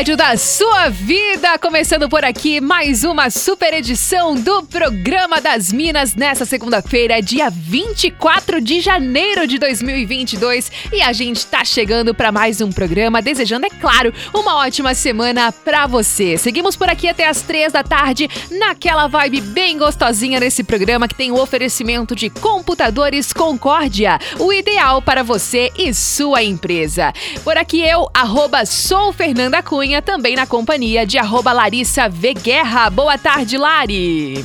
Rádio da sua vida. Começando por aqui, mais uma super edição do Programa das Minas nessa segunda-feira, dia 24 de janeiro de 2022. E a gente tá chegando para mais um programa, desejando, é claro, uma ótima semana para você. Seguimos por aqui até as três da tarde, naquela vibe bem gostosinha nesse programa que tem o oferecimento de computadores Concórdia, o ideal para você e sua empresa. Por aqui eu, arroba sou Fernanda Cunha, também na companhia de arroba Larissa V. Guerra. Boa tarde, Lari!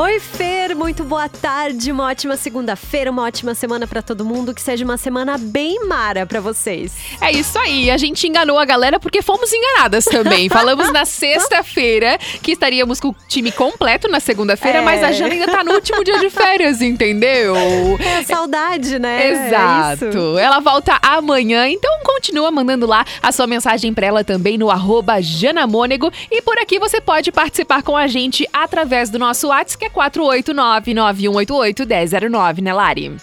Oi, Fer, muito boa tarde, uma ótima segunda-feira, uma ótima semana para todo mundo, que seja uma semana bem mara para vocês. É isso aí, a gente enganou a galera porque fomos enganadas também. Falamos na sexta-feira que estaríamos com o time completo na segunda-feira, é. mas a Jana ainda tá no último dia de férias, entendeu? É saudade, né? É Exato. É ela volta amanhã, então continua mandando lá a sua mensagem para ela também no arroba Janamônego. E por aqui você pode participar com a gente através do nosso WhatsApp, é 489-9188-1009, né, Lari?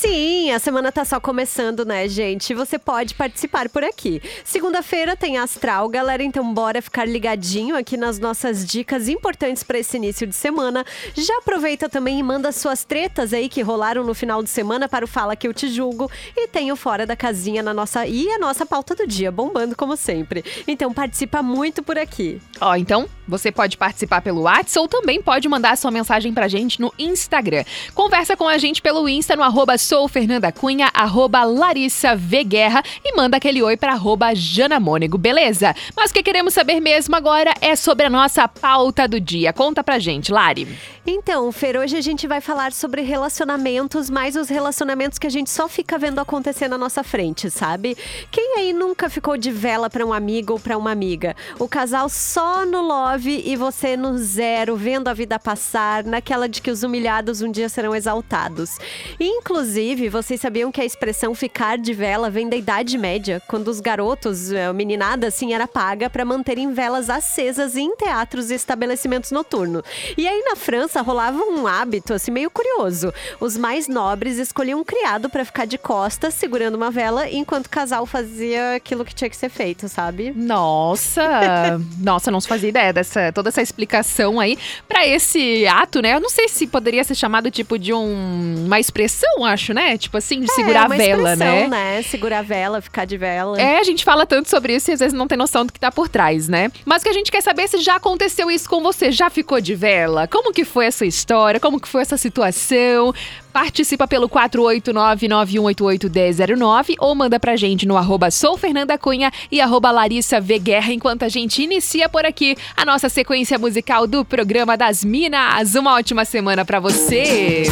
Sim, a semana tá só começando, né, gente? Você pode participar por aqui. Segunda-feira tem Astral, galera, então bora ficar ligadinho aqui nas nossas dicas importantes para esse início de semana. Já aproveita também e manda suas tretas aí que rolaram no final de semana para o Fala que eu te julgo e tem o fora da casinha na nossa e a nossa pauta do dia, bombando como sempre. Então participa muito por aqui. Ó, então você pode participar pelo WhatsApp ou também pode mandar sua mensagem pra gente no Instagram. Conversa com a gente pelo Insta no arroba sou Fernanda Cunha, arroba Larissa v Guerra e manda aquele oi para arroba Jana Mônego, beleza? Mas o que queremos saber mesmo agora é sobre a nossa pauta do dia. Conta pra gente, Lari. Então, Fer, hoje a gente vai falar sobre relacionamentos, mas os relacionamentos que a gente só fica vendo acontecer na nossa frente, sabe? Quem aí nunca ficou de vela para um amigo ou para uma amiga? O casal só no love e você no zero, vendo a vida passar, naquela de que os humilhados um dia serão exaltados. Inclusive, vocês sabiam que a expressão ficar de vela vem da Idade Média, quando os garotos, a meninada assim, era paga para manterem velas acesas em teatros e estabelecimentos noturnos. E aí na França, rolava um hábito assim meio curioso. Os mais nobres escolhiam um criado para ficar de costas segurando uma vela enquanto o casal fazia aquilo que tinha que ser feito, sabe? Nossa, nossa, não se fazia ideia dessa toda essa explicação aí para esse ato, né? Eu não sei se poderia ser chamado tipo de um, uma expressão, acho, né? Tipo assim, de é, segurar a vela, né? né? Segurar a vela, ficar de vela. É, a gente fala tanto sobre isso e às vezes não tem noção do que tá por trás, né? Mas o que a gente quer saber é se já aconteceu isso com você, já ficou de vela? Como que foi essa história? Como que foi essa situação? Participa pelo 489-9188-1009 ou manda pra gente no arroba sou Fernanda Cunha e arroba Larissa v Guerra enquanto a gente inicia por aqui a nossa sequência musical do programa das Minas. Uma ótima semana para você!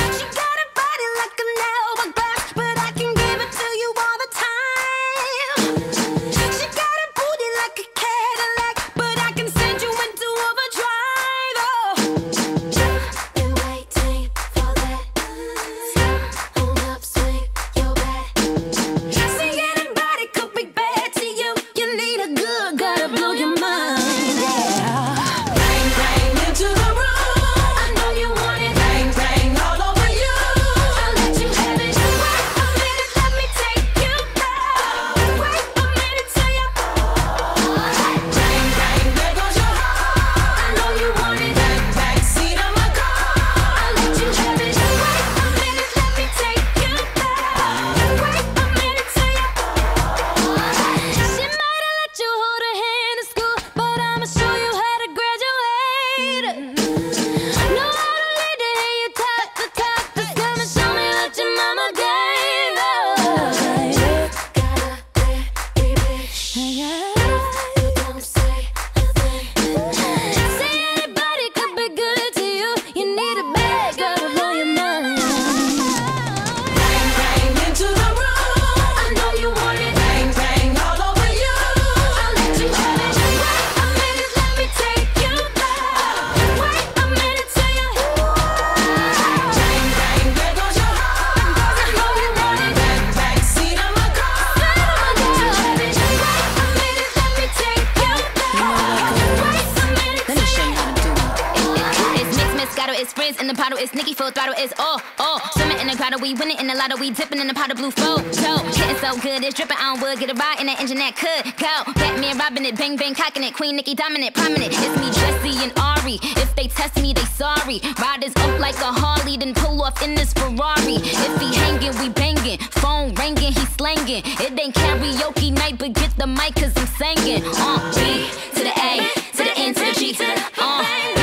Full throttle is all, all. Swimming in the grotto, we winning in the lotto, we dipping in the pot of blue flow. So, getting so good, it's dripping on wood. Get a ride in that engine that could go. Batman robbing it, bang bang cocking it. Queen Nikki dominant, prominent. It's me, Jesse and Ari. If they test me, they sorry. Riders up like a Harley, then pull off in this Ferrari. If he hanging, we banging. Phone ringing, he slanging. It ain't karaoke night, but get the mic, cause I'm singing. Uh, B to the A, to the N to the G. Uh, B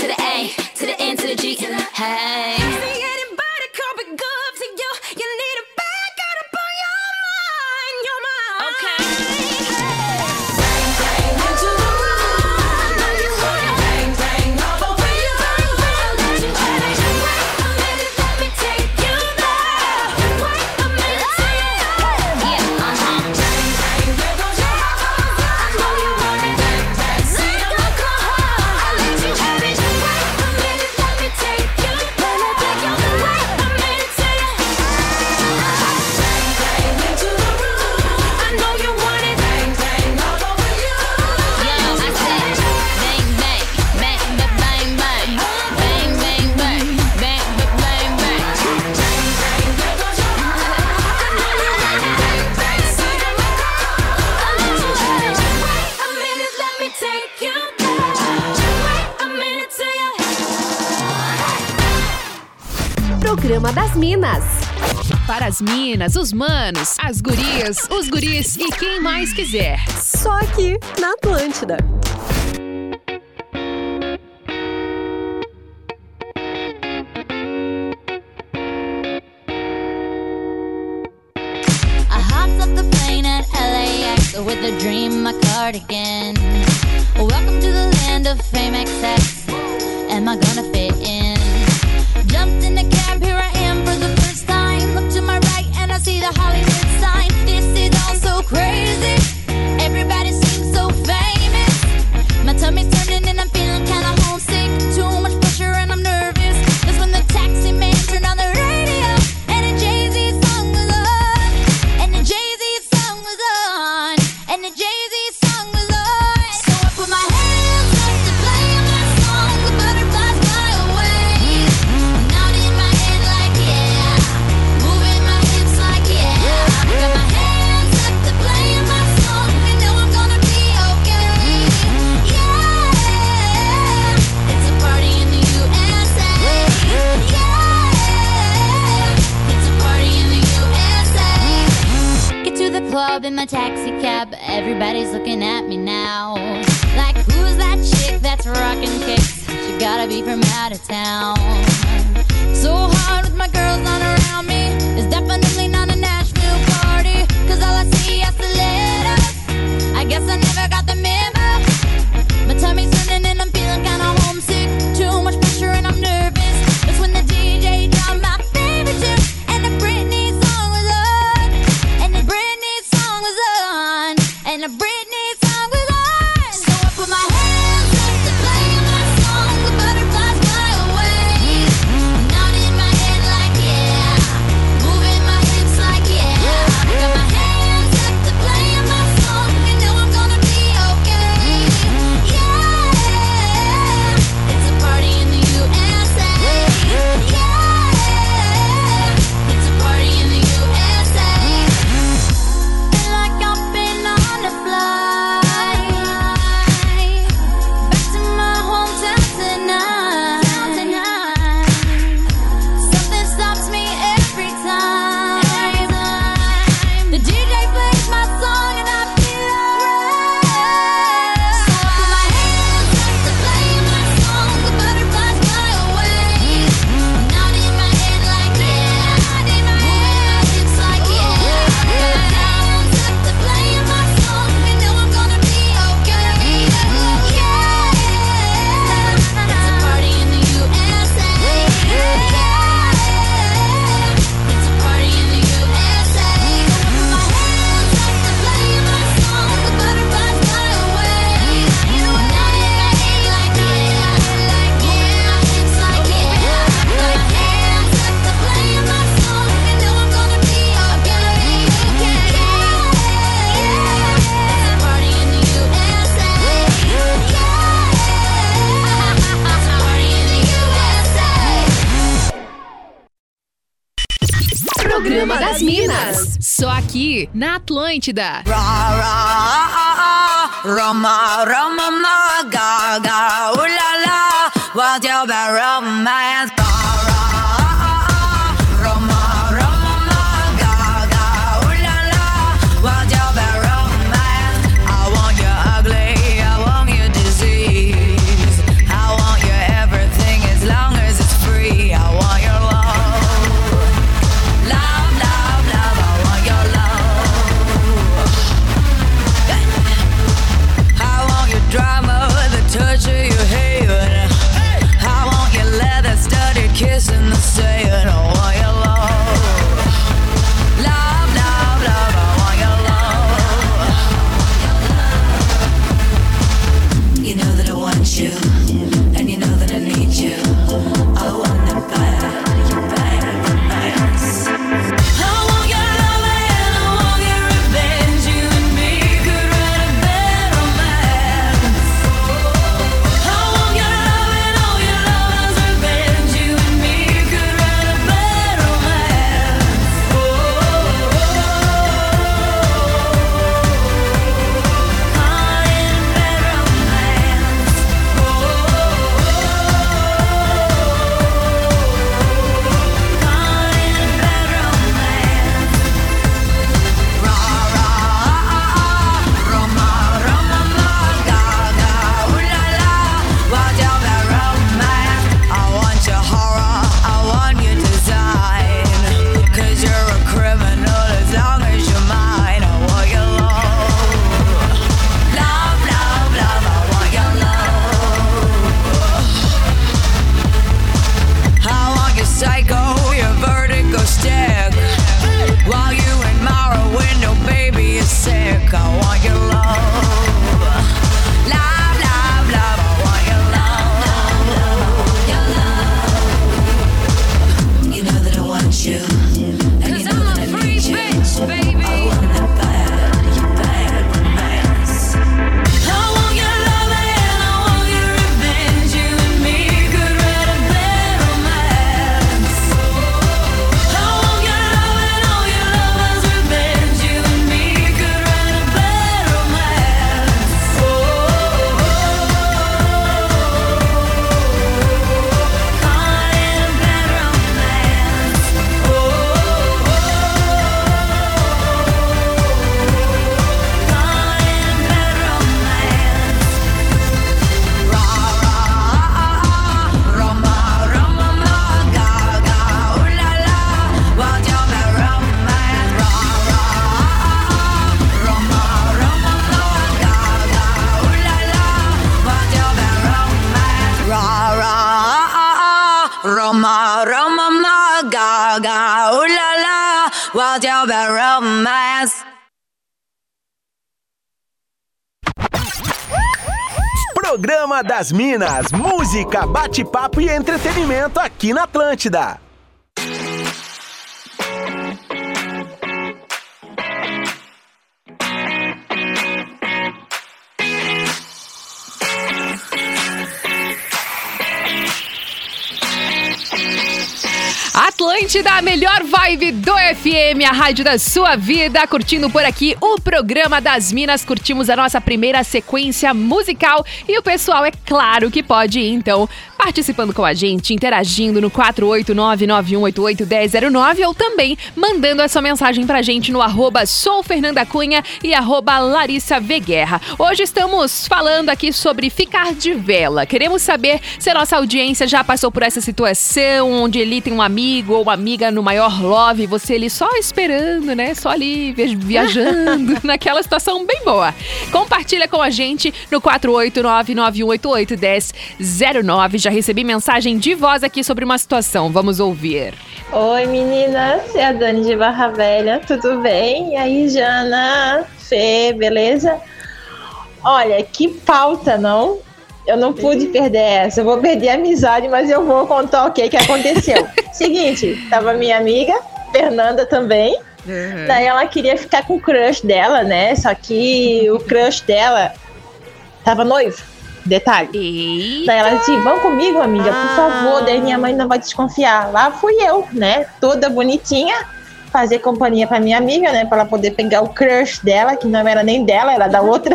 to the A, to the N to the. Hey. Programa das Minas. Para as minas, os manos, as gurias, os guris e quem mais quiser. Só aqui na Atlântida. I hopped off the plane at LAX with a dream, my cardigan. Welcome to the land of fame excess. Am I gonna fit na Atlântida. Roma, Roma, ma, ga, ga, ooh la la, what's your? Ga ga ooh la la what's your romance Programa das Minas, música, bate-papo e entretenimento aqui na Atlântida. Atlântida, a melhor vibe do FM, a rádio da sua vida. Curtindo por aqui o programa das Minas. Curtimos a nossa primeira sequência musical. E o pessoal, é claro que pode ir, então, participando com a gente, interagindo no 489-9188-1009 ou também mandando a sua mensagem pra gente no arroba sou Fernanda Cunha e arroba Larissa V. Guerra. Hoje estamos falando aqui sobre ficar de vela. Queremos saber se a nossa audiência já passou por essa situação, onde ele tem um amigo ou uma amiga no maior love você ali só esperando, né? Só ali vi- viajando, naquela situação bem boa. Compartilha com a gente no 489-9188-1009. Já recebi mensagem de voz aqui sobre uma situação. Vamos ouvir. Oi meninas, é a Dani de Barra Velha, tudo bem? E aí, Jana, Fê, beleza? Olha, que pauta, não? Eu não pude perder essa. Eu vou perder a amizade, mas eu vou contar o que, que aconteceu. Seguinte, tava minha amiga, Fernanda também. Daí ela queria ficar com o crush dela, né? Só que o crush dela tava noivo. Detalhe. Eita. Daí ela disse, vão comigo, amiga, por favor. Daí minha mãe não vai desconfiar. Lá fui eu, né? Toda bonitinha, fazer companhia pra minha amiga, né? Pra ela poder pegar o crush dela, que não era nem dela, era da outra.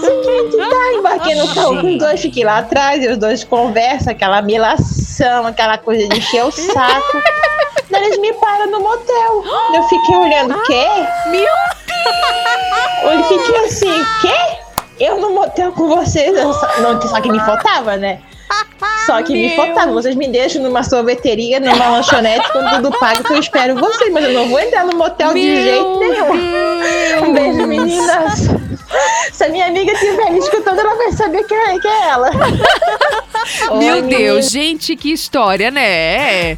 Seguinte, tá, embarquei no carro com os dois, fiquei lá atrás, e os dois conversam, aquela milação, aquela coisa de encher o saco. Daí eles me param no motel. Eu fiquei olhando, o quê? Meu Eu fiquei assim, quê? Eu no motel com vocês? Só, não, só que me faltava, né? Só que me faltava. Vocês me deixam numa sorveteria, numa lanchonete, com tudo pago, que eu espero vocês. Mas eu não vou entrar no motel de jeito nenhum. Um beijo, meninas. Se a minha amiga estiver me escutando, ela vai saber quem é, quem é ela. Meu Deus, gente, que história, né?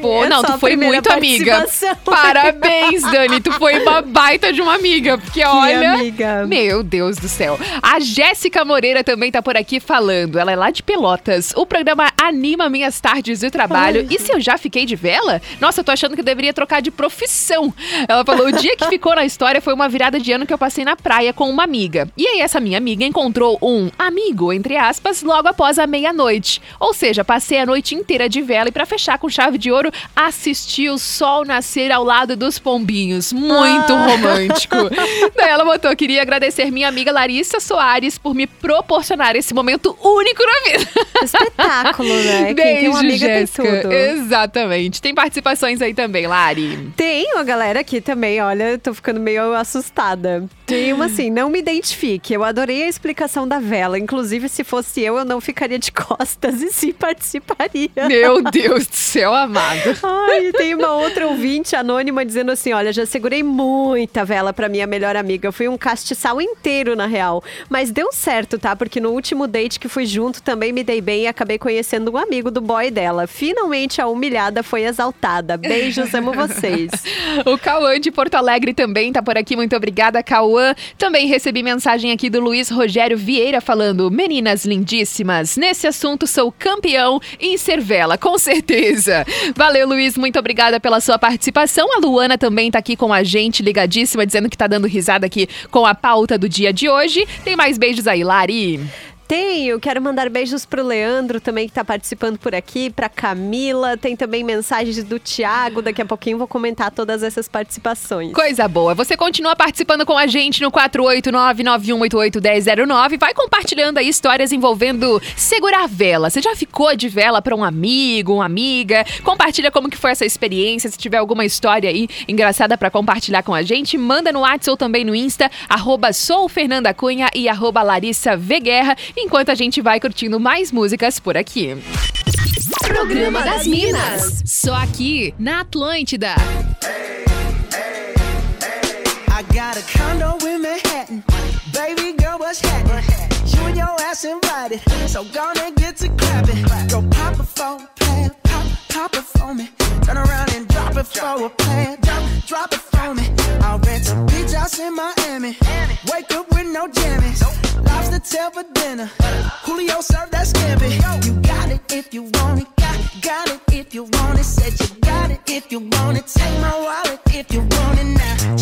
Pô, É não, tu foi muito amiga. Parabéns, Dani. Tu foi uma baita de uma amiga. Porque olha. amiga. Meu Deus do céu. A Jéssica Moreira também tá por aqui falando. Ela é lá de Pelotas. O programa anima minhas tardes de trabalho. e se eu já fiquei de vela? Nossa, eu tô achando que eu deveria trocar de profissão. Ela falou: o dia que ficou na história foi uma virada de ano que eu passei na praia com uma amiga. E aí, essa minha amiga encontrou um amigo, entre aspas, logo após a meia-noite. Ou seja, passei a noite inteira de vela e pra fechar com chave de ouro, assisti o sol nascer ao lado dos pombinhos. Muito romântico. Daí ela botou: queria agradecer minha amiga Larissa Soares por me proporcionar esse momento único na vida. Espetáculo, né? Quem Beijo, tem uma amiga Jéssica. tem tudo. Exatamente. Tem participações aí também, Lari. Tem uma galera aqui também, olha, eu tô ficando meio assustada. Tem uma assim, não me identifique. Eu adorei a explicação da vela. Inclusive, se fosse eu, eu não ficaria de costas e sim participaria. Meu Deus do céu, amado. Ai, tem uma outra ouvinte anônima dizendo assim: olha, já segurei muita vela pra minha melhor amiga. Eu fui um castiçal inteiro, na real. Mas deu certo, tá? Porque no último date que fui junto também me dei bem e acabei conhecendo um amigo do boy dela. Finalmente a humilhada foi exaltada. Beijos, amo vocês. O Cauã de Porto Alegre também tá por aqui. Muito obrigada, Cauã. Também recebi mensagem aqui do Luiz Rogério Vieira falando: Meninas lindíssimas, nesse assunto sou campeão em Cervela, com certeza. Valeu, Luiz. Muito obrigada pela sua participação. A Luana também tá aqui com a gente, ligadíssima, dizendo que tá dando risada aqui com a pauta do dia de hoje. Tem mais beijos aí, Lari. Tenho, quero mandar beijos pro Leandro também que tá participando por aqui, pra Camila, tem também mensagens do Thiago, daqui a pouquinho vou comentar todas essas participações. Coisa boa. Você continua participando com a gente no 489-9188-1009. Vai compartilhando aí histórias envolvendo segurar vela. Você já ficou de vela para um amigo, uma amiga? Compartilha como que foi essa experiência. Se tiver alguma história aí engraçada para compartilhar com a gente, manda no WhatsApp ou também no Insta, arroba sou Fernanda Cunha e arroba Larissa Guerra, enquanto a gente vai curtindo mais músicas por aqui. Programa das Minas. Só aqui na Atlântida. I got a condo in Manhattan. Baby girl, what's happening? You and your ass invited. So gonna get to clapping. Go pop a plan. Pop, pop it for me. Turn around and drop it for a plan. Drop, drop it for me. I'll rent a beach house in Miami. Wake up with no jammies. Lobster tail for dinner. Julio served that scampi. You got it if you want it. Got, got it if you want it. Said you got it if you want it. Take my wallet if you want it now.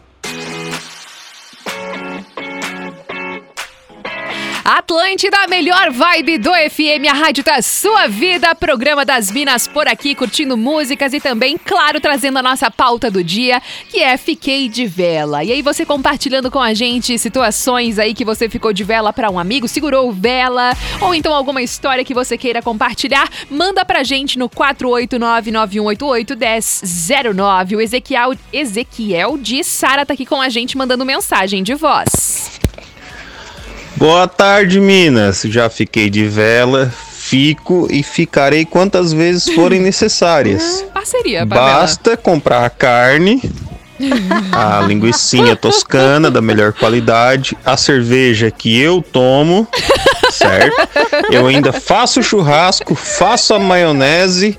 Atlântida, a melhor vibe do FM, a rádio da sua vida, programa das Minas por aqui, curtindo músicas e também, claro, trazendo a nossa pauta do dia, que é Fiquei de Vela. E aí você compartilhando com a gente situações aí que você ficou de vela para um amigo, segurou vela, ou então alguma história que você queira compartilhar, manda pra gente no 489-9188-1009. O Ezequiel, Ezequiel de Sara tá aqui com a gente mandando mensagem de voz. Boa tarde, Minas. Já fiquei de vela, fico e ficarei quantas vezes forem necessárias. Parceria, Pamela. Basta comprar a carne, a linguiçinha toscana da melhor qualidade, a cerveja que eu tomo, certo? Eu ainda faço churrasco, faço a maionese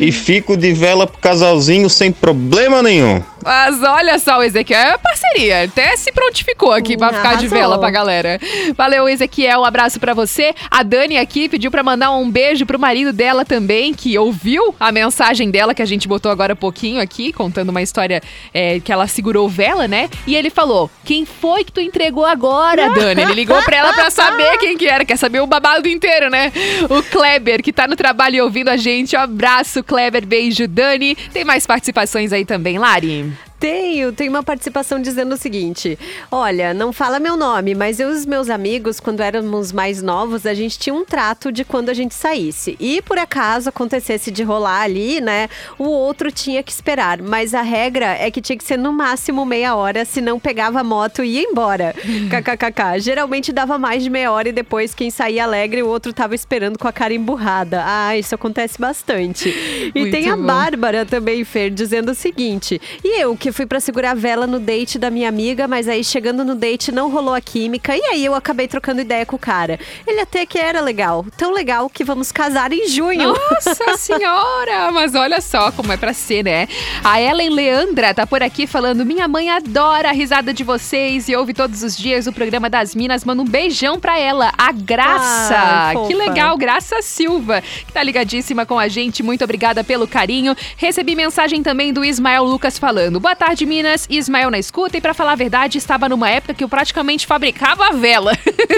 e fico de vela pro casalzinho sem problema nenhum. Mas olha só, o Ezequiel é parceria. Até se prontificou aqui pra ficar de vela pra galera. Valeu, Ezequiel. Um abraço pra você. A Dani aqui pediu pra mandar um beijo pro marido dela também, que ouviu a mensagem dela que a gente botou agora há pouquinho aqui, contando uma história é, que ela segurou vela, né? E ele falou: Quem foi que tu entregou agora, Dani? Ele ligou pra ela pra saber quem que era. Quer saber o babado inteiro, né? O Kleber, que tá no trabalho e ouvindo a gente. Um abraço, Kleber. Beijo, Dani. Tem mais participações aí também, Lari? Mm-hmm. Tenho, tem uma participação dizendo o seguinte: Olha, não fala meu nome, mas eu e os meus amigos, quando éramos mais novos, a gente tinha um trato de quando a gente saísse. E por acaso acontecesse de rolar ali, né? O outro tinha que esperar. Mas a regra é que tinha que ser no máximo meia hora, senão pegava a moto e ia embora. KKKK. Geralmente dava mais de meia hora e depois quem saía alegre, o outro tava esperando com a cara emburrada. Ah, isso acontece bastante. E Muito tem a bom. Bárbara também, Fer, dizendo o seguinte: e eu que fui pra segurar a vela no date da minha amiga, mas aí chegando no date não rolou a química, e aí eu acabei trocando ideia com o cara. Ele até que era legal, tão legal que vamos casar em junho. Nossa senhora! Mas olha só como é pra ser, né? A Ellen Leandra tá por aqui falando: Minha mãe adora a risada de vocês e ouve todos os dias o programa das Minas. Manda um beijão pra ela, a Graça. Ai, que legal, Graça Silva, que tá ligadíssima com a gente. Muito obrigada pelo carinho. Recebi mensagem também do Ismael Lucas falando: Boa tarde, Minas. Ismael na escuta. E pra falar a verdade, estava numa época que eu praticamente fabricava vela.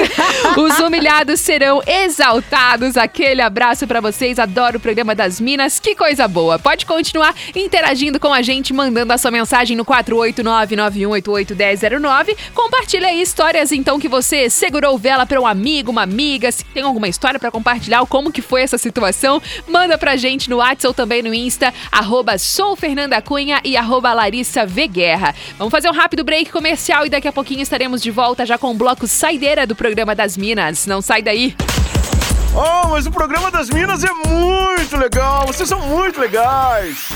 Os humilhados serão exaltados. Aquele abraço pra vocês. Adoro o programa das Minas. Que coisa boa. Pode continuar interagindo com a gente, mandando a sua mensagem no 489-9188-1009. Compartilha aí histórias, então, que você segurou vela pra um amigo, uma amiga. Se tem alguma história pra compartilhar, como que foi essa situação, manda pra gente no WhatsApp ou também no Insta, arroba sou Fernanda Cunha e arroba Larissa V Guerra. Vamos fazer um rápido break comercial e daqui a pouquinho estaremos de volta já com o bloco Saideira do programa das Minas. Não sai daí. Oh, mas o programa das Minas é muito legal. Vocês são muito legais.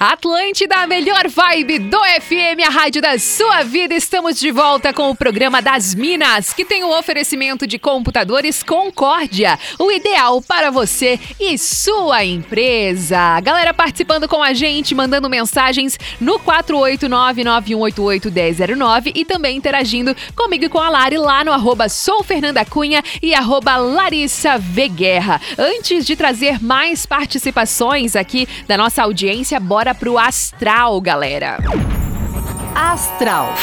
Atlântida, a melhor vibe do FM, a rádio da sua vida. Estamos de volta com o programa das Minas, que tem o oferecimento de computadores Concórdia, o ideal para você e sua empresa. Galera participando com a gente, mandando mensagens no 489-9188-1009 e também interagindo comigo e com a Lari lá no arroba Sou Fernanda Cunha e arroba Larissa V. Guerra. Antes de trazer mais participações aqui da nossa audiência, bora pro Astral, galera. Astral.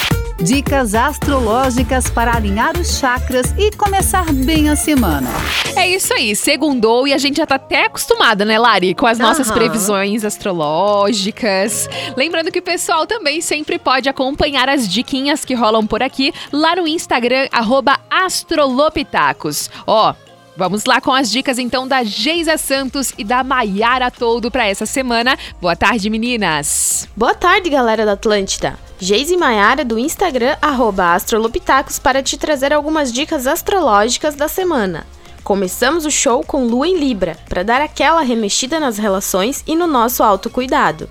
Dicas astrológicas para alinhar os chakras e começar bem a semana. É isso aí, segundou e a gente já tá até acostumada, né, Lari, com as nossas Aham. previsões astrológicas. Lembrando que o pessoal também sempre pode acompanhar as diquinhas que rolam por aqui lá no Instagram, arroba astrolopitacos. Ó, Vamos lá com as dicas então da Geisa Santos e da Maiara Toldo para essa semana. Boa tarde, meninas. Boa tarde, galera da Atlântida. Geise Maiara do Instagram, Astrolopitacos, para te trazer algumas dicas astrológicas da semana. Começamos o show com Lua em Libra, para dar aquela remexida nas relações e no nosso autocuidado.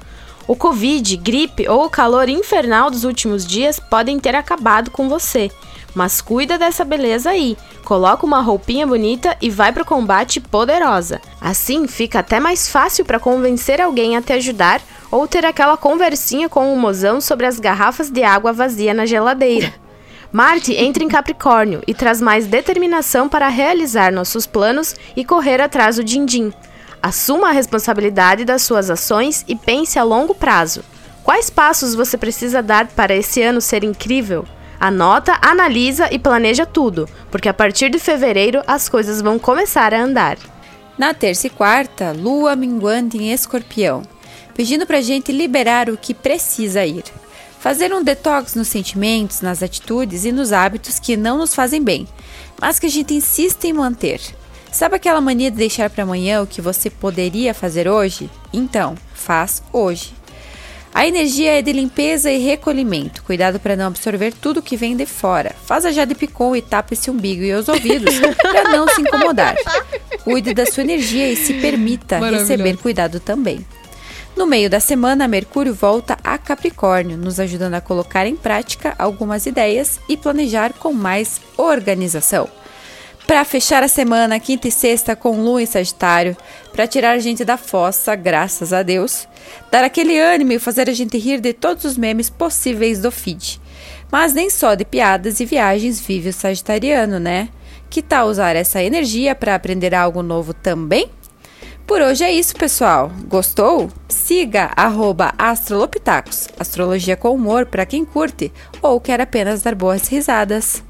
O Covid, gripe ou o calor infernal dos últimos dias podem ter acabado com você. Mas cuida dessa beleza aí. Coloca uma roupinha bonita e vai pro combate poderosa. Assim fica até mais fácil para convencer alguém a te ajudar ou ter aquela conversinha com o mozão sobre as garrafas de água vazia na geladeira. Marte entra em Capricórnio e traz mais determinação para realizar nossos planos e correr atrás do din-din. Assuma a responsabilidade das suas ações e pense a longo prazo. Quais passos você precisa dar para esse ano ser incrível? Anota, analisa e planeja tudo, porque a partir de fevereiro as coisas vão começar a andar. Na terça e quarta, lua minguante em escorpião, pedindo pra gente liberar o que precisa ir. Fazer um detox nos sentimentos, nas atitudes e nos hábitos que não nos fazem bem, mas que a gente insiste em manter. Sabe aquela mania de deixar para amanhã o que você poderia fazer hoje? Então, faz hoje. A energia é de limpeza e recolhimento. Cuidado para não absorver tudo que vem de fora. Faz a Jade Picon e tapa esse umbigo e os ouvidos para não se incomodar. Cuide da sua energia e se permita receber cuidado também. No meio da semana, Mercúrio volta a Capricórnio, nos ajudando a colocar em prática algumas ideias e planejar com mais organização. Para fechar a semana, quinta e sexta com Lua em Sagitário, para tirar a gente da fossa, graças a Deus, dar aquele ânimo e fazer a gente rir de todos os memes possíveis do feed. Mas nem só de piadas e viagens vive o Sagitariano, né? Que tal usar essa energia para aprender algo novo também? Por hoje é isso, pessoal. Gostou? Siga astrolopitacos, astrologia com humor para quem curte ou quer apenas dar boas risadas.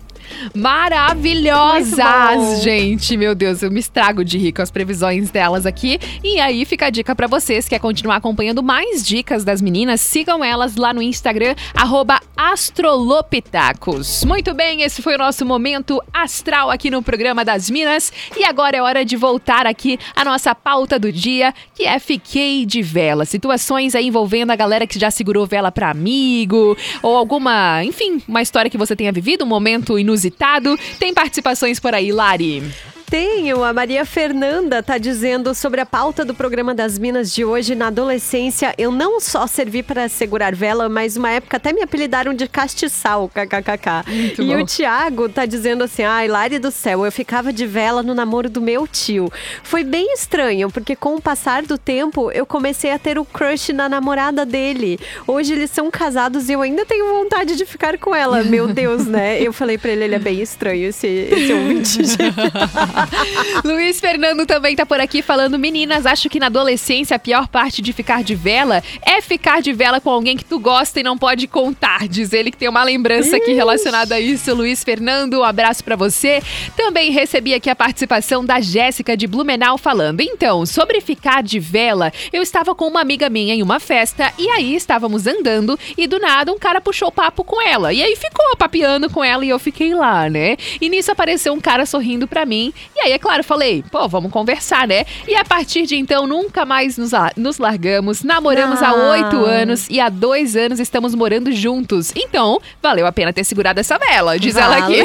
Maravilhosas, gente. Meu Deus, eu me estrago de rir com as previsões delas aqui. E aí fica a dica pra vocês que quer continuar acompanhando mais dicas das meninas, sigam elas lá no Instagram arroba astrolopitacos. Muito bem, esse foi o nosso momento astral aqui no programa das Minas. E agora é hora de voltar aqui à nossa pauta do dia, que é Fiquei de Vela. Situações aí envolvendo a galera que já segurou vela pra amigo, ou alguma, enfim, uma história que você tenha vivido, um momento inusitado. Tem participações por aí, Lari. Tenho, a Maria Fernanda tá dizendo sobre a pauta do programa das Minas de hoje. Na adolescência, eu não só servi para segurar vela, mas uma época até me apelidaram de castiçal, kkkk. Muito E bom. o Tiago tá dizendo assim: ai, Lari do céu, eu ficava de vela no namoro do meu tio. Foi bem estranho, porque com o passar do tempo, eu comecei a ter o crush na namorada dele. Hoje eles são casados e eu ainda tenho vontade de ficar com ela. Meu Deus, né? Eu falei pra ele, ele é bem estranho esse, esse ouvinte. Luiz Fernando também tá por aqui falando: Meninas, acho que na adolescência a pior parte de ficar de vela é ficar de vela com alguém que tu gosta e não pode contar. Diz ele que tem uma lembrança aqui relacionada a isso. Luiz Fernando, um abraço pra você. Também recebi aqui a participação da Jéssica de Blumenau falando: Então, sobre ficar de vela, eu estava com uma amiga minha em uma festa e aí estávamos andando e do nada um cara puxou papo com ela. E aí ficou papeando com ela e eu fiquei lá, né? E nisso apareceu um cara sorrindo pra mim E aí, é claro, falei, pô, vamos conversar, né? E a partir de então, nunca mais nos, nos largamos. Namoramos há oito anos e há dois anos estamos morando juntos. Então, valeu a pena ter segurado essa vela, diz ela aqui.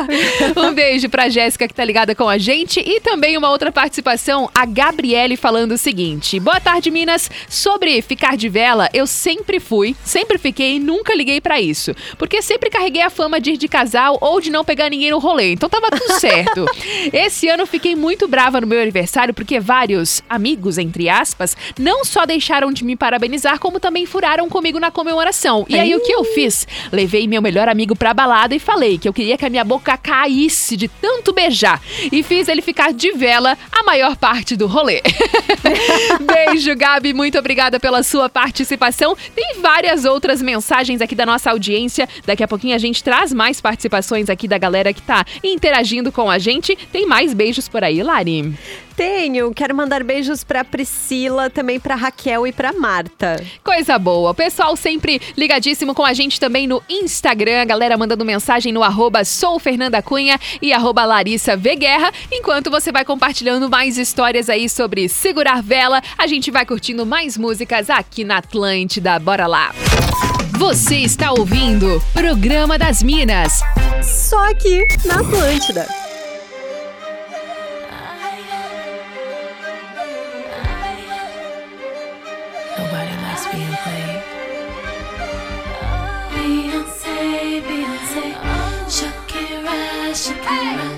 um beijo pra Jéssica que tá ligada com a gente e também uma outra participação, a Gabriele falando o seguinte: Boa tarde, Minas. Sobre ficar de vela, eu sempre fui, sempre fiquei e nunca liguei pra isso. Porque sempre carreguei a fama de ir de casal ou de não pegar ninguém no rolê. Então tava tudo certo. Esse ano fiquei muito brava no meu aniversário porque vários amigos, entre aspas, não só deixaram de me parabenizar, como também furaram comigo na comemoração. E aí o que eu fiz? Levei meu melhor amigo pra balada e falei que eu queria que a minha boca caísse de tanto beijar. E fiz ele ficar de vela a maior parte do rolê. Beijo, Gabi. Muito obrigada pela sua participação. Tem várias outras mensagens aqui da nossa audiência. Daqui a pouquinho a gente traz mais participações aqui da galera que tá interagindo com a gente. Tem mais beijos por aí, Lari? Tenho, quero mandar beijos pra Priscila, também pra Raquel e pra Marta. Coisa boa. O pessoal sempre ligadíssimo com a gente também no Instagram. A galera mandando mensagem no arroba sou Fernanda Cunha e arroba Larissa V Guerra. Enquanto você vai compartilhando mais histórias aí sobre segurar vela, a gente vai curtindo mais músicas aqui na Atlântida. Bora lá! Você está ouvindo Programa das Minas. Só aqui na Atlântida. Hey!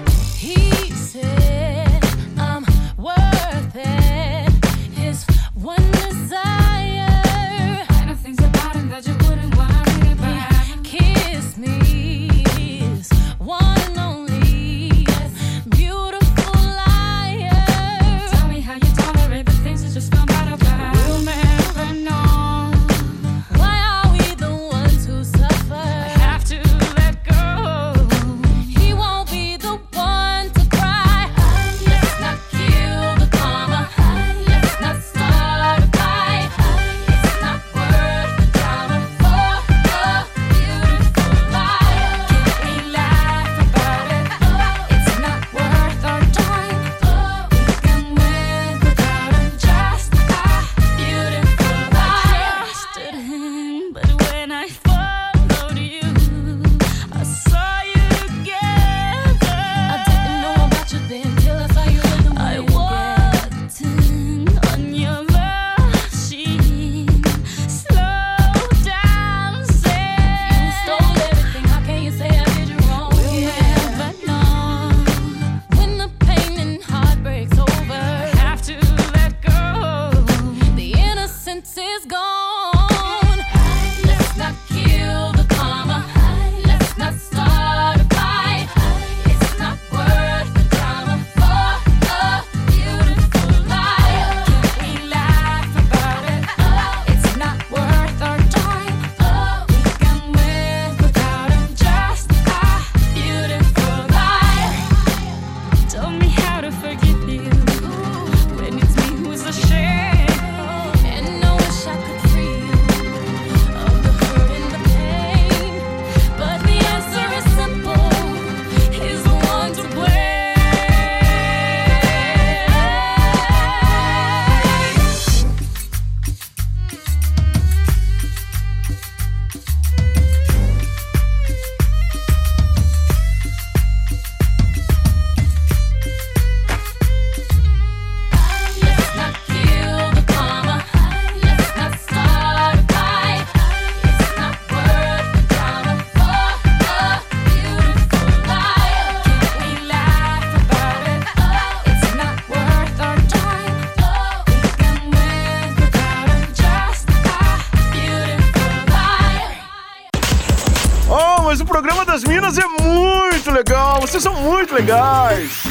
Muito legais.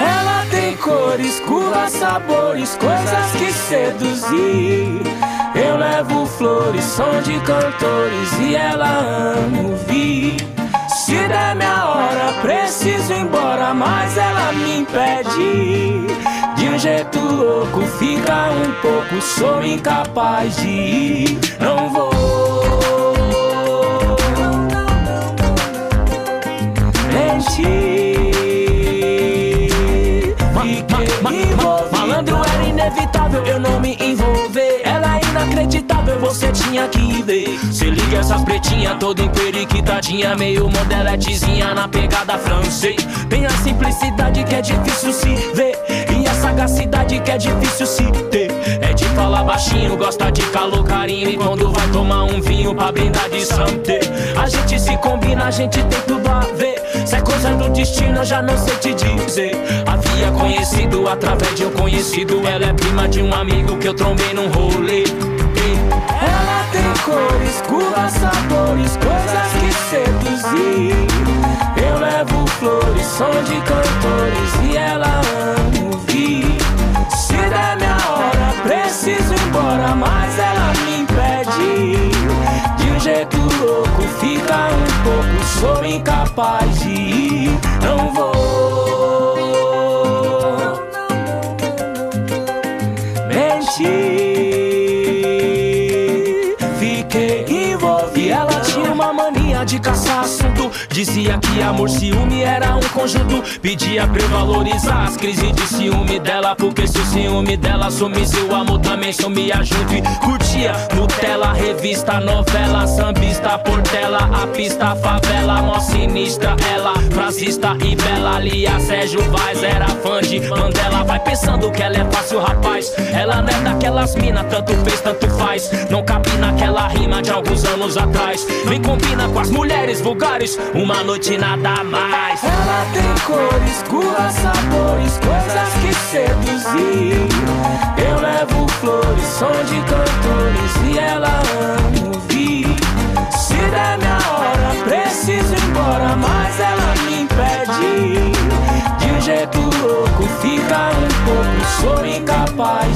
Ela tem cores, curvas, sabores, coisas que seduzir. Eu levo flores, som de cantores e ela ama ouvir. Se der minha hora, preciso ir embora, mas ela me impede de um jeito louco, fica um pouco, sou incapaz de ir, não vou. mentir. Fiquei envolvido. Malandro era inevitável eu não me envolver. Ela é inacreditável, você tinha que ver. Se liga essa pretinha toda emperiquitadinha, meio modeletezinha na pegada francês. Tem a simplicidade que é difícil se ver. E a sagacidade que é difícil se ter. É de falar baixinho, gosta de calor, carinho. E quando vai tomar um vinho pra brindar de santé. A gente se combina, a gente tem tudo a ver. Se é coisa do destino, eu já não sei te dizer. Havia conhecido através de um conhecido. Ela é prima de um amigo que eu trombei num rolê. Ela cores, curvas, sabores, coisas que seduzir. Eu levo flores, som de cantores e ela ama ouvir. Se der minha hora, preciso ir embora, mas ela me impede. De um jeito louco, fica um pouco, sou incapaz de ir, não vou. Assunto. Amor, ciúme era um conjunto. Pedia pra eu valorizar as crises de ciúme dela. Porque se o ciúme dela sumisse, o amor também sumia junto. E curtia Nutella, revista, novela, sambista, portela, a pista, favela, mó sinistra. Ela, frasista e bela. Lia Sérgio Vaz era fã de Mandela. Vai pensando que ela é fácil, rapaz. Ela não é daquelas mina, tanto fez, tanto faz. Não cabe naquela rima de alguns anos atrás. Nem combina com as mulheres vulgares. Uma noite nada mais. Ela tem cores, curvas, sabores, coisas que seduzir. Eu levo flores, som de cantores e ela ama ouvir. Se der minha hora, preciso ir embora, mas ela me impede. De um jeito louco, fica um pouco, sou incapaz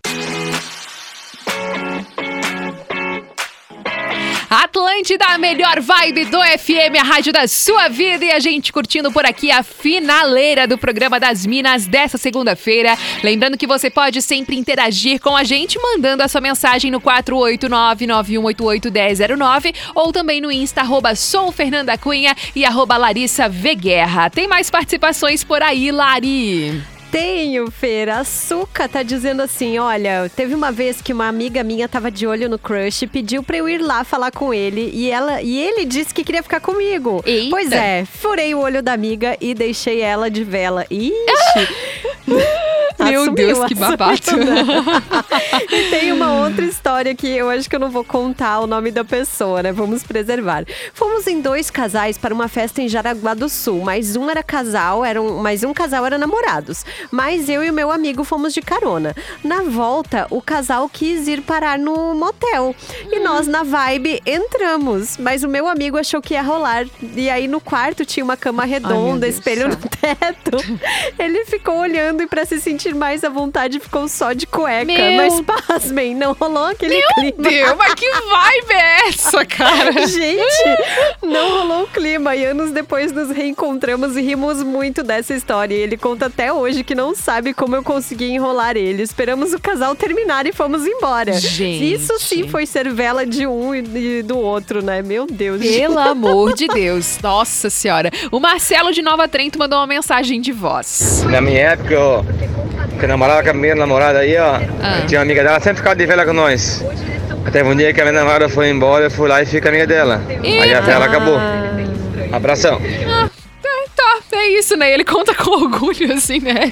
Atlântida, a melhor vibe do FM, a rádio da sua vida. E a gente curtindo por aqui a finaleira do programa das Minas dessa segunda-feira. Lembrando que você pode sempre interagir com a gente, mandando a sua mensagem no 489-9188-1009 ou também no Insta, arroba sou Fernanda Cunha e arroba Larissa V Guerra. Tem mais participações por aí, Lari? Tenho, Feira. A Suca tá dizendo assim: olha, teve uma vez que uma amiga minha tava de olho no crush e pediu pra eu ir lá falar com ele. E, ela, e ele disse que queria ficar comigo. Eita. Pois é, furei o olho da amiga e deixei ela de vela. Ixi! Meu Assumiu, Deus, que babado. e tem uma outra história que eu acho que eu não vou contar o nome da pessoa, né? Vamos preservar. Fomos em dois casais para uma festa em Jaraguá do Sul, mas um era casal, era um, mas um casal era namorados. Mas eu e o meu amigo fomos de carona. Na volta, o casal quis ir parar no motel. E nós, na vibe, entramos. Mas o meu amigo achou que ia rolar. E aí no quarto tinha uma cama redonda, Deus espelho no teto. Ele ficou olhando e para se sentir mais à vontade ficou só de cueca. Meu- Mas pasmem, não rolou aquele Meu clima. Deus, mas que vibe é essa, cara? Gente, não rolou o clima e anos depois nos reencontramos e rimos muito dessa história. E ele conta até hoje que não sabe como eu consegui enrolar ele. Esperamos o casal terminar e fomos embora. Gente. Isso sim foi ser vela de um e e do outro, né? Meu Deus. Pelo amor de Deus. Nossa senhora. O Marcelo de Nova Trento mandou uma mensagem de voz. Na minha época, ó, que namorava com a minha namorada aí, ó, Ah. tinha uma amiga dela, sempre ficava de vela com nós. Até um dia que a minha namorada foi embora, eu fui lá e fiquei com a amiga dela. Aí a vela acabou. Abração. Ah, É isso, né? Ele conta com orgulho, assim, né?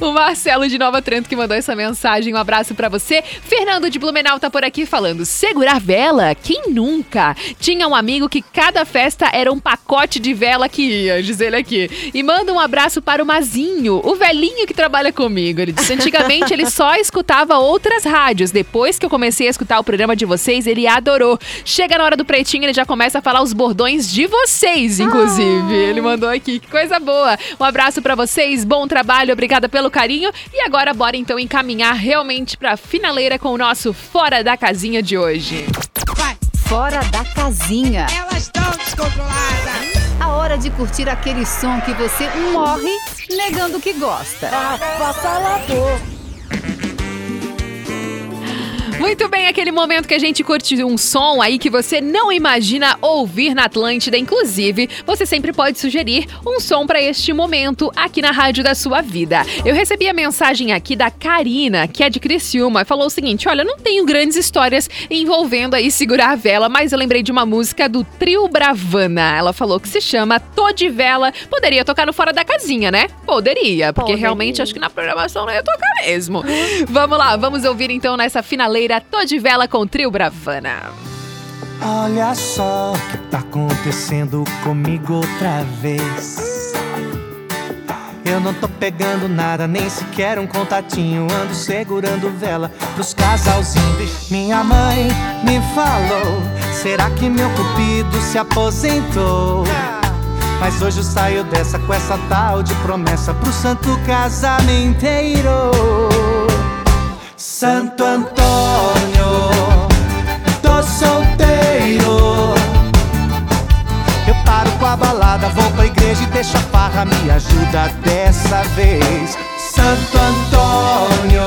O Marcelo de Nova Trento que mandou essa mensagem. Um abraço pra você. Fernando de Blumenau tá por aqui falando: segurar vela? Quem nunca? Tinha um amigo que cada festa era um pacote de vela que ia, diz ele aqui. E manda um abraço para o Mazinho, o velhinho que trabalha comigo. Ele disse: antigamente ele só escutava outras rádios. Depois que eu comecei a escutar o programa de vocês, ele adorou. Chega na hora do pretinho, ele já começa a falar os bordões de vocês, inclusive. Ele mandou aqui. Que coisa boa. Um abraço pra vocês, bom trabalho, obrigada pelo carinho. E agora bora então encaminhar realmente pra finaleira com o nosso Fora da Casinha de hoje. Fora da casinha. Elas estão descontroladas. A hora de curtir aquele som que você morre negando que gosta. Muito bem, aquele momento que a gente curte um som aí que você não imagina ouvir na Atlântida. Inclusive, você sempre pode sugerir um som para este momento aqui na rádio da sua vida. Eu recebi a mensagem aqui da Karina, que é de Criciúma, e falou o seguinte: Olha, não tenho grandes histórias envolvendo aí segurar a vela, mas eu lembrei de uma música do Trio Bravana. Ela falou que se chama Tô de Vela. Poderia tocar no Fora da Casinha, né? Poderia, porque Poderia. realmente acho que na programação não ia tocar mesmo. vamos lá, vamos ouvir então nessa finaleira Tô de Vela com o Trio Bravana. Olha só o que tá acontecendo comigo outra vez. Eu não tô pegando nada, nem sequer um contatinho. Ando segurando vela pros casalzinhos. Minha mãe me falou: será que meu cupido se aposentou? Mas hoje eu saio dessa com essa tal de promessa pro santo casamenteiro. Santo Antônio, tô solteiro. Eu paro com a balada, vou pra igreja e deixo a farra me ajuda dessa vez. Santo Antônio,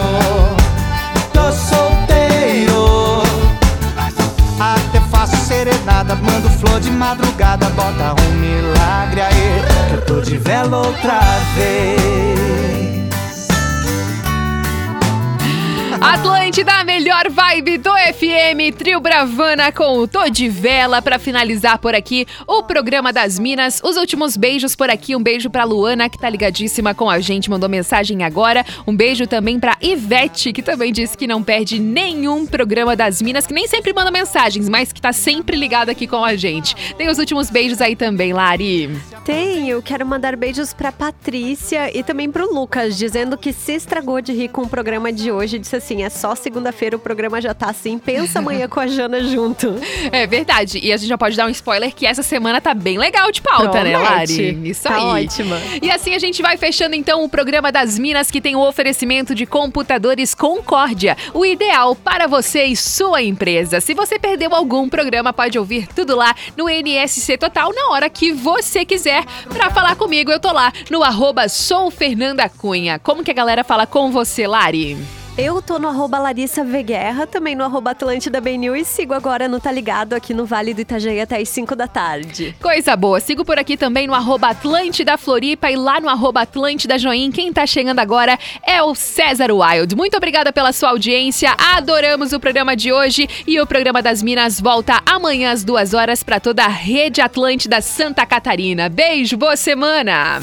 serenada, mando flor de madrugada, bota um milagre aí, que eu tô de vela outra vez. Atlântida, a melhor vibe do FM, Trio Bravana com o Tô de Vela pra finalizar por aqui o programa das Minas. Os últimos beijos por aqui, um beijo pra Luana que tá ligadíssima com a gente, mandou mensagem agora. Um beijo também pra Ivete, que também disse que não perde nenhum programa das Minas, que nem sempre manda mensagens, mas que tá sempre ligado aqui com a gente. Tem os últimos beijos aí também, Lari. Tenho, quero mandar beijos pra Patrícia e também pro Lucas, dizendo que se estragou de rir com o programa de hoje. Disse assim: é só segunda-feira, o programa já tá assim. Pensa amanhã com a Jana junto. É verdade. E a gente já pode dar um spoiler que essa semana tá bem legal de pauta, né, Promete. Lari? Isso Tá aí. ótima. E assim a gente vai fechando então o programa das Minas que tem o oferecimento de computadores Concórdia, o ideal para você e sua empresa. Se você perdeu algum programa, pode ouvir tudo lá no NSC Total na hora que você quiser. Pra falar comigo, eu tô lá no arroba sou Fernanda Cunha. Como que a galera fala com você, Lari? Eu tô no arroba Larissa Veguerra, também no arroba Atlântida BNU e sigo agora no Tá Ligado aqui no Vale do Itajaí até as 5 da tarde. Coisa boa. Sigo por aqui também no arroba Atlântida Floripa e lá no arroba Atlântida Join. Quem tá chegando agora é o César Wild. Muito obrigada pela sua audiência. Adoramos o programa de hoje e o programa das Minas volta amanhã às duas horas para toda a rede Atlântida Santa Catarina. Beijo, boa semana!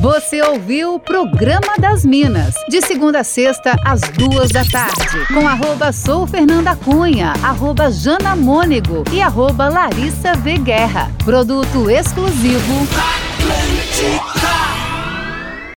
Você ouviu o Programa das Minas, de segunda a sexta, às duas da tarde, com arroba sou Fernanda Cunha, arroba Jana Mônego e arroba Larissa V. Guerra. Produto exclusivo. Atlântida.